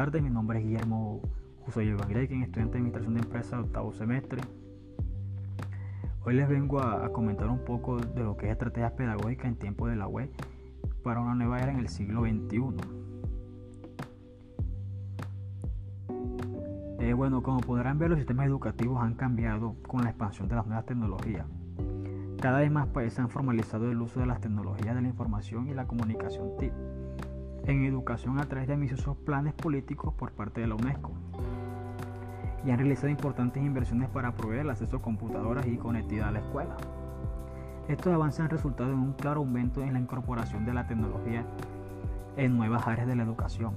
tardes, mi nombre es Guillermo José Iván Grekin, estudiante de Administración de Empresas octavo semestre. Hoy les vengo a, comentar un poco de lo que es estrategias pedagógicas en tiempo de la web para una nueva era en el siglo XXI. Eh, bueno, como podrán ver, los sistemas educativos han cambiado con la expansión de las nuevas tecnologías. Cada vez más países han formalizado el uso de las tecnologías de la información y la comunicación TIC en educación a través de ambiciosos planes políticos por parte de la UNESCO y han realizado importantes inversiones para proveer el acceso a computadoras y conectividad a la escuela. Estos avances han resultado en un claro aumento en la incorporación de la tecnología en nuevas áreas de la educación,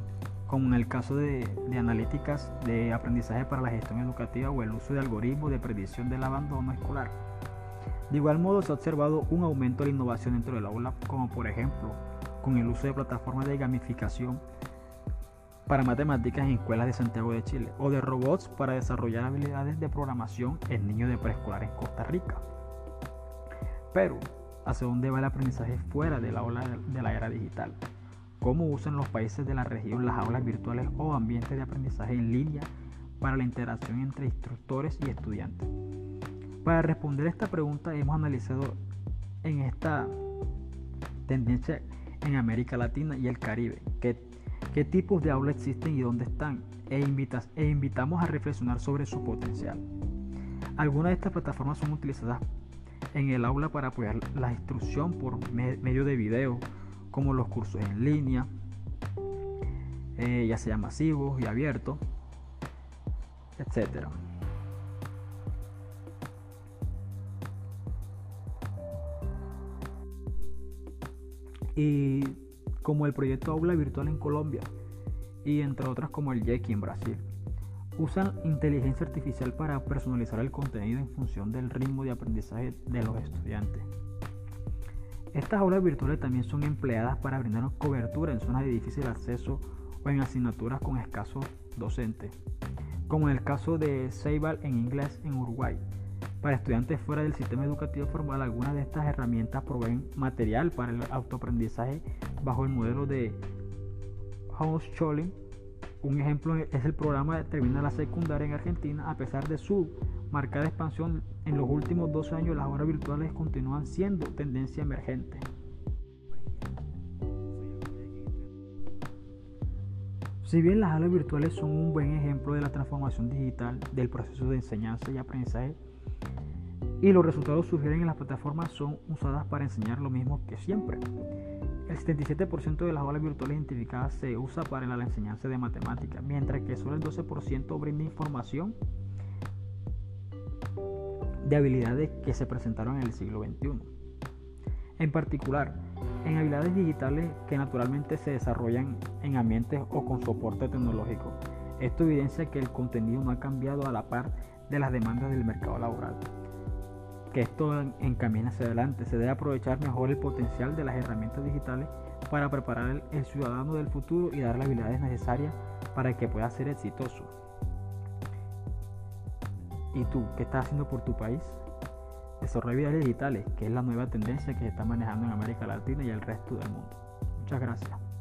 como en el caso de, de, analíticas de aprendizaje para la gestión educativa o el uso de algoritmos de predicción del abandono escolar. De igual modo se ha observado un aumento de la innovación dentro del aula, como por ejemplo con el uso de plataformas de gamificación para matemáticas en escuelas de Santiago de Chile o de robots para desarrollar habilidades de programación en niños de preescolar en Costa Rica. Pero, ¿hacia dónde va el aprendizaje fuera de la ola de la era digital? ¿Cómo usan los países de la región las aulas virtuales o ambientes de aprendizaje en línea para la interacción entre instructores y estudiantes? Para responder esta pregunta hemos analizado en esta tendencia en América Latina y el Caribe, qué, tipos de aulas existen y dónde están, e, e invitamos a reflexionar sobre su potencial. Algunas de estas plataformas son utilizadas en el aula para apoyar la instrucción por medio de video, como los cursos en línea, eh, ya sea masivos y abiertos, etc. y como el proyecto Aula Virtual en Colombia y entre otras como el Yeki en Brasil. Usan inteligencia artificial para personalizar el contenido en función del ritmo de aprendizaje de los estudiantes. Estas aulas virtuales también son empleadas para brindar cobertura en zonas de difícil acceso o en asignaturas con escasos docentes, como en el caso de Ceibal en inglés en Uruguay, para estudiantes fuera del sistema educativo formal, algunas de estas herramientas proveen material para el autoaprendizaje bajo el modelo de homeschooling. Un ejemplo es el programa de terminar la secundaria en Argentina. A pesar de su marcada expansión en los últimos dos años, las horas virtuales continúan siendo tendencia emergente. Si bien las aulas virtuales son un buen ejemplo de la transformación digital del proceso de enseñanza y aprendizaje, y los resultados sugieren en las plataformas son usadas para enseñar lo mismo que siempre. El 77% de las aulas virtuales identificadas se usa para la enseñanza de matemáticas, mientras que solo el 12% brinda información de habilidades que se presentaron en el siglo XXI. En particular, en habilidades digitales que naturalmente se desarrollan en ambientes o con soporte tecnológico. Esto evidencia que el contenido no ha cambiado a la par de las demandas del mercado laboral que esto encamina hacia adelante. Se debe aprovechar mejor el potencial de las herramientas digitales para preparar el, ciudadano del futuro y dar las habilidades necesarias para que pueda ser exitoso. ¿Y tú qué estás haciendo por tu país? Desarrollo habilidades digitales, que es la nueva tendencia que se está manejando en América Latina y el resto del mundo. Muchas gracias.